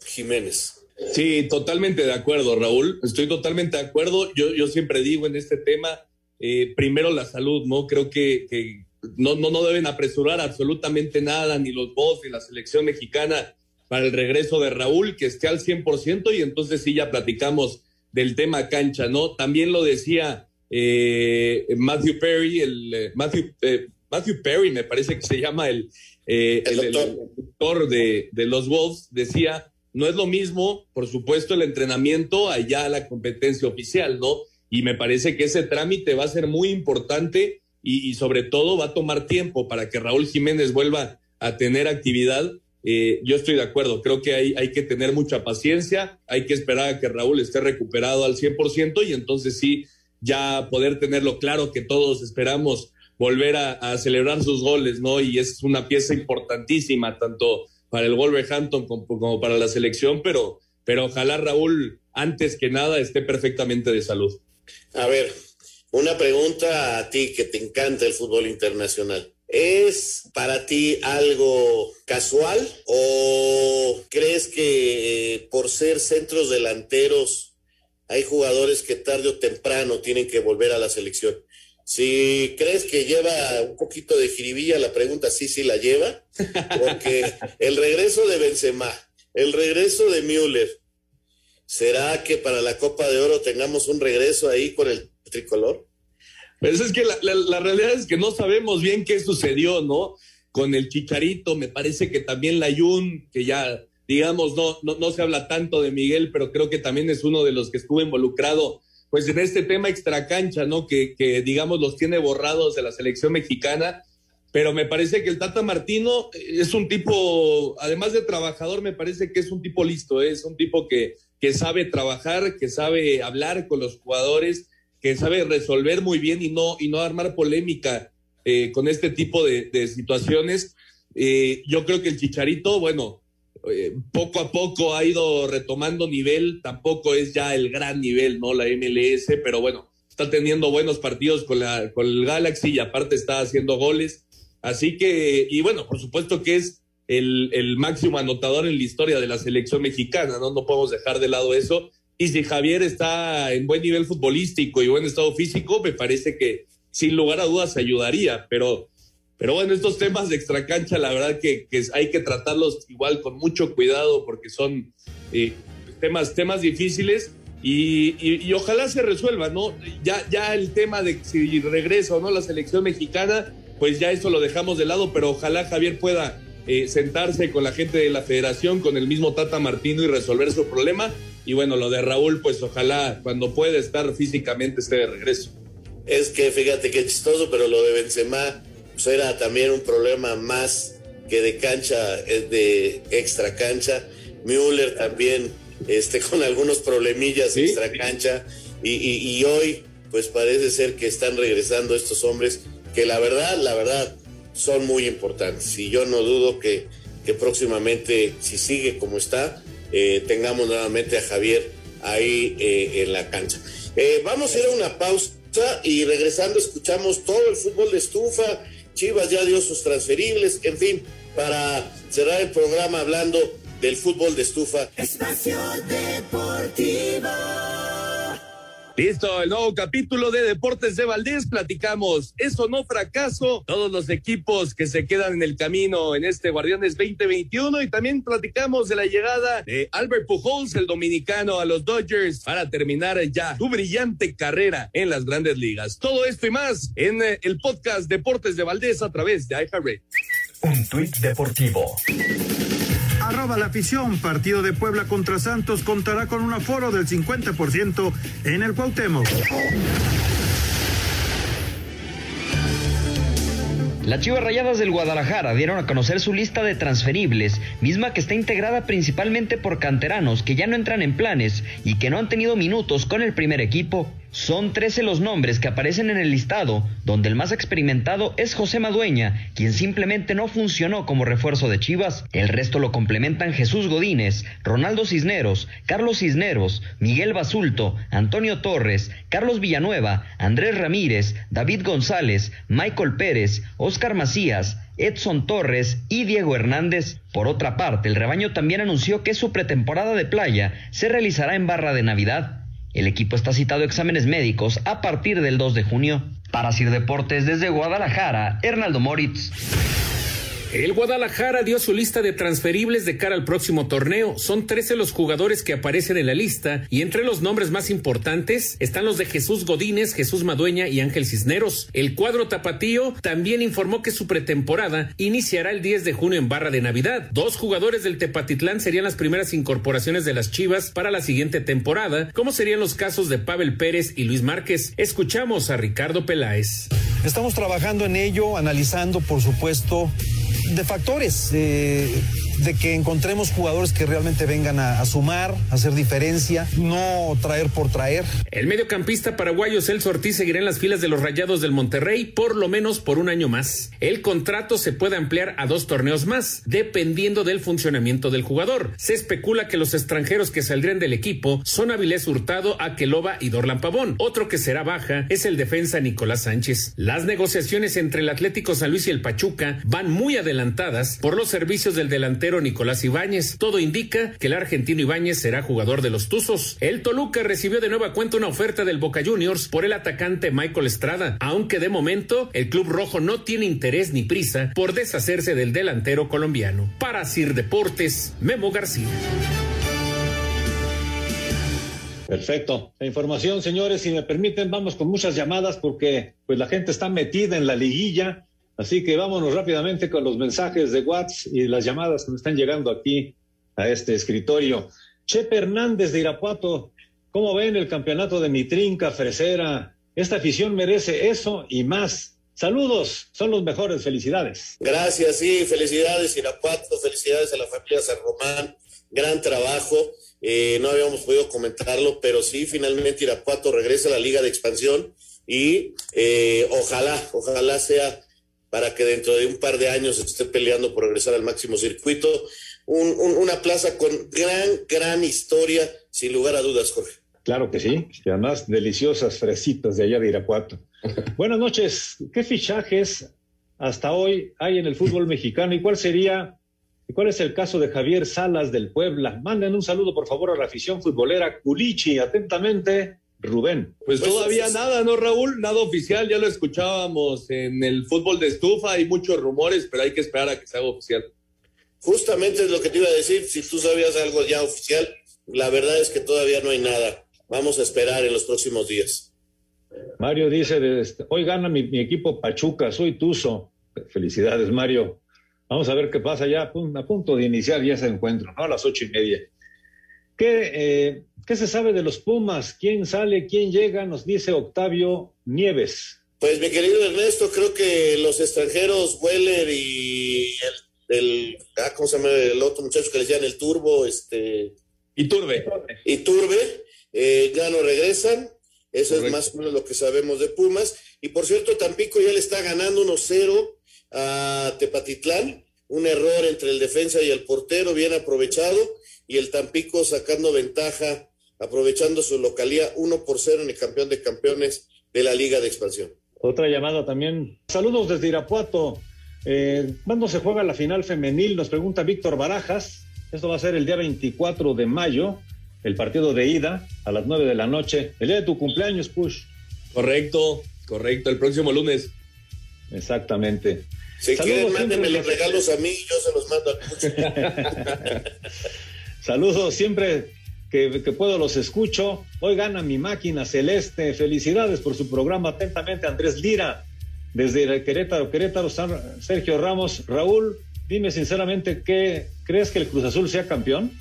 Jiménez. Sí, totalmente de acuerdo, Raúl. Estoy totalmente de acuerdo. Yo, yo siempre digo en este tema, eh, primero la salud, ¿no? Creo que, que no, no, no deben apresurar absolutamente nada, ni los boss, ni la selección mexicana para el regreso de Raúl, que esté al 100% y entonces sí ya platicamos del tema cancha, ¿no? También lo decía eh, Matthew Perry, el eh, Matthew, eh, Matthew Perry, me parece que se llama el, el, doctor de, de, los Wolves, decía, no es lo mismo, por supuesto, el entrenamiento allá a la competencia oficial, ¿no? Y me parece que ese trámite va a ser muy importante y, y sobre todo va a tomar tiempo para que Raúl Jiménez vuelva a tener actividad. yo estoy de acuerdo, creo que hay, hay que tener mucha paciencia, hay que esperar a que Raúl esté recuperado al 100% y entonces sí ya poder tenerlo claro que todos esperamos volver a, celebrar sus goles, ¿no? Y es una pieza importantísima, tanto para el Wolverhampton como, como para la selección, pero, pero ojalá Raúl, antes que nada, esté perfectamente de salud. A ver, una pregunta a ti que te encanta el fútbol internacional. ¿Es para ti algo casual o crees que eh, por ser centros delanteros hay jugadores que tarde o temprano tienen que volver a la selección. Si crees que lleva un poquito de jiribilla, la pregunta sí, sí la lleva, porque el regreso de Benzema, el regreso de Müller, ¿será que para la Copa de Oro tengamos un regreso ahí con el tricolor? Pues es que la, realidad es que no sabemos bien qué sucedió, ¿no? Con el Chicharito, me parece que también la Jun, que ya digamos, no, no, no se habla tanto de Miguel, pero creo que también es uno de los que estuvo involucrado pues en este tema extracancha, ¿no? Que, que digamos los tiene borrados de la selección mexicana, pero me parece que el Tata Martino es un tipo, además de trabajador, me parece que es un tipo listo, ¿eh? es un tipo que, que sabe trabajar, que sabe hablar con los jugadores, que sabe resolver muy bien y no, y no armar polémica eh, con este tipo de, situaciones. Eh, yo creo que el Chicharito, bueno, eh, poco a poco ha ido retomando nivel, tampoco es ya el gran nivel, ¿no? La MLS, pero bueno, está teniendo buenos partidos con, la, con el Galaxy y aparte está haciendo goles. Así que, y bueno, por supuesto que es el, el máximo anotador en la historia de la selección mexicana, ¿no? No podemos dejar de lado eso. Y si Javier está en buen nivel futbolístico y buen estado físico, me parece que sin lugar a dudas ayudaría, pero pero bueno, estos temas de extracancha, la verdad que, hay que tratarlos igual con mucho cuidado porque son eh, temas, temas difíciles y, ojalá se resuelva, ¿no? Ya, ya el tema de si regresa o no la selección mexicana, pues ya eso lo dejamos de lado, pero ojalá Javier pueda eh, sentarse con la gente de la federación, con el mismo Tata Martino y resolver su problema. Y bueno, lo de Raúl, pues ojalá cuando pueda estar físicamente esté de regreso. Es que fíjate qué chistoso, pero lo de Benzema pues era también un problema más que de cancha, eh, de extra cancha. Müller también este, [laughs] con algunos problemillas de extra cancha. Y, hoy, pues parece ser que están regresando estos hombres que la verdad, la verdad, son muy importantes. Y yo no dudo que, que próximamente, si sigue como está, eh, tengamos nuevamente a Javier ahí eh, en la cancha. vamos a ir a una pausa y regresando escuchamos todo el fútbol de estufa Chivas ya dio sus transferibles, en fin, para cerrar el programa hablando del fútbol de estufa. Espacio Deportivo. Listo, el nuevo capítulo de Deportes de Valdés. Platicamos, eso no fracaso, todos los equipos que se quedan en el camino en este Guardianes 2021 y también platicamos de la llegada de Albert Pujols, el dominicano, a los Dodgers para terminar ya su brillante carrera en las grandes ligas. Todo esto y más en eh, el podcast Deportes de Valdés a través de iHeartRadio. Un tuit deportivo. Arroba la afición, partido de Puebla contra Santos contará con un aforo del 50% en el Cuauhtémoc. Las Chivas Rayadas del Guadalajara dieron a conocer su lista de transferibles, misma que está integrada principalmente por canteranos que ya no entran en planes y que no han tenido minutos con el primer equipo. Son 13 los nombres que aparecen en el listado, donde el más experimentado es José Madueña, quien simplemente no funcionó como refuerzo de Chivas. El resto lo complementan Jesús Godínez, Ronaldo Cisneros, Carlos Cisneros, Miguel Basulto, Antonio Torres, Carlos Villanueva, Andrés Ramírez, David González, Michael Pérez, Oscar Macías, Edson Torres y Diego Hernández. Por otra parte, el rebaño también anunció que su pretemporada de playa se realizará en Barra de Navidad. El equipo está citado a exámenes médicos a partir del 2 de junio. Para Sir Deportes desde Guadalajara, Hernaldo Moritz. El Guadalajara dio su lista de transferibles de cara al próximo torneo. Son 13 los jugadores que aparecen en la lista y entre los nombres más importantes están los de Jesús Godínez, Jesús Madueña y Ángel Cisneros. El cuadro tapatío también informó que su pretemporada iniciará el 10 de junio en Barra de Navidad. Dos jugadores del Tepatitlán serían las primeras incorporaciones de las Chivas para la siguiente temporada, como serían los casos de Pavel Pérez y Luis Márquez. Escuchamos a Ricardo Peláez. Estamos trabajando en ello, analizando, por supuesto, de factores, eh, de que encontremos jugadores que realmente vengan a, sumar, a hacer diferencia, no traer por traer. El mediocampista paraguayo Celso Ortiz seguirá en las filas de los Rayados del Monterrey por lo menos por un año más. El contrato se puede ampliar a dos torneos más, dependiendo del funcionamiento del jugador. Se especula que los extranjeros que saldrían del equipo son Avilés Hurtado, Aqueloba y Dorlan Pavón. Otro que será baja es el defensa Nicolás Sánchez. Las negociaciones entre el Atlético San Luis y el Pachuca van muy adelantadas por los servicios del delantero Nicolás Ibáñez. Todo indica que el argentino Ibáñez será jugador de los Tuzos. El Toluca recibió de nueva cuenta una oferta del Boca Juniors por el atacante Michael Estrada, aunque de momento el club rojo no tiene interés ni prisa por deshacerse del delantero colombiano. Para Sir Deportes, Memo García. Perfecto. La información, señores, si me permiten, vamos con muchas llamadas porque pues la gente está metida en la liguilla Así que vámonos rápidamente con los mensajes de WhatsApp y las llamadas que me están llegando aquí a este escritorio. Chepe Hernández de Irapuato, ¿cómo ven el campeonato de Mitrinca, Fresera? Esta afición merece eso y más. Saludos, son los mejores, felicidades. Gracias, sí, felicidades Irapuato, felicidades a la familia San Román, gran trabajo. Eh, no habíamos podido comentarlo, pero sí, finalmente Irapuato regresa a la Liga de Expansión y eh, ojalá, ojalá sea para que dentro de un par de años esté peleando por regresar al máximo circuito. Un, un, una plaza con gran, gran historia, sin lugar a dudas, Jorge. Claro que sí, y además deliciosas fresitas de allá de Irapuato. [laughs] Buenas noches, ¿qué fichajes hasta hoy hay en el fútbol mexicano y cuál sería, y cuál es el caso de Javier Salas del Puebla? Manden un saludo por favor a la afición futbolera Culichi, atentamente, Rubén. Pues, pues todavía es... nada, ¿no, Raúl? Nada oficial, ya lo escuchábamos en el fútbol de estufa, hay muchos rumores, pero hay que esperar a que se haga oficial. Justamente es lo que te iba a decir, si tú sabías algo ya oficial, la verdad es que todavía no hay nada. Vamos a esperar en los próximos días. Mario dice, hoy gana mi, mi equipo Pachuca, soy Tuzo. Felicidades, Mario. Vamos a ver qué pasa ya a punto de iniciar ya ese encuentro, ¿no? A las ocho y media. ¿Qué, eh, ¿Qué se sabe de los Pumas? ¿Quién sale? ¿Quién llega? Nos dice Octavio Nieves. Pues mi querido Ernesto, creo que los extranjeros, Weller y el, el ah, ¿cómo se llama el otro muchacho que le decían el Turbo? Este... Iturbe. Iturbe, eh, ya no regresan. Eso Correcto. es más o menos lo que sabemos de Pumas. Y por cierto, Tampico ya le está ganando 1-0 a Tepatitlán. Un error entre el defensa y el portero, bien aprovechado y el Tampico sacando ventaja, aprovechando su localía 1 por 0 en el campeón de campeones de la Liga de Expansión. Otra llamada también. Saludos desde Irapuato. Eh, ¿Cuándo se juega la final femenil? Nos pregunta Víctor Barajas. Esto va a ser el día 24 de mayo. el partido de ida a las 9 de la noche, el día de tu cumpleaños, Push. Correcto, correcto, el próximo lunes. Exactamente. Si quieren, mándenme los regalos a mí, yo se los mando a [laughs] Saludos, siempre que, puedo los escucho. Hoy gana mi máquina celeste. Felicidades por su programa. Atentamente, Andrés Lira, desde Querétaro, Querétaro, Sergio Ramos. Raúl, dime sinceramente, ¿qué, ¿crees que el Cruz Azul sea campeón?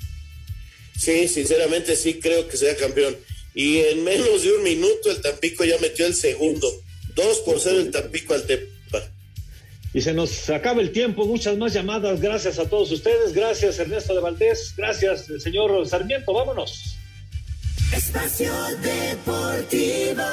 Sí, sinceramente sí creo que sea campeón. Y en menos de un minuto el Tampico ya metió el segundo. Dos por cero el Tampico al Tepa. Y se nos acaba el tiempo, muchas más llamadas. Gracias a todos ustedes. Gracias Ernesto de Valdés. Gracias señor Sarmiento. Vámonos. Espacio Deportivo.